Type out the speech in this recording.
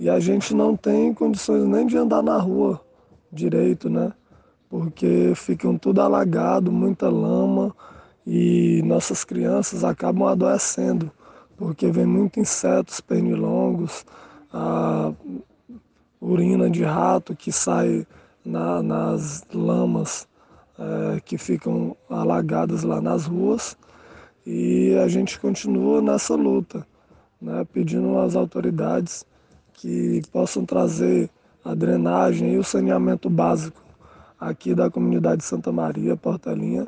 E a gente não tem condições nem de andar na rua direito, né? Porque ficam tudo alagado, muita lama e nossas crianças acabam adoecendo, porque vem muitos insetos pernilongos, a urina de rato que sai na, nas lamas é, que ficam alagadas lá nas ruas e a gente continua nessa luta, né, pedindo às autoridades que possam trazer a drenagem e o saneamento básico aqui da comunidade Santa Maria, Portelinha,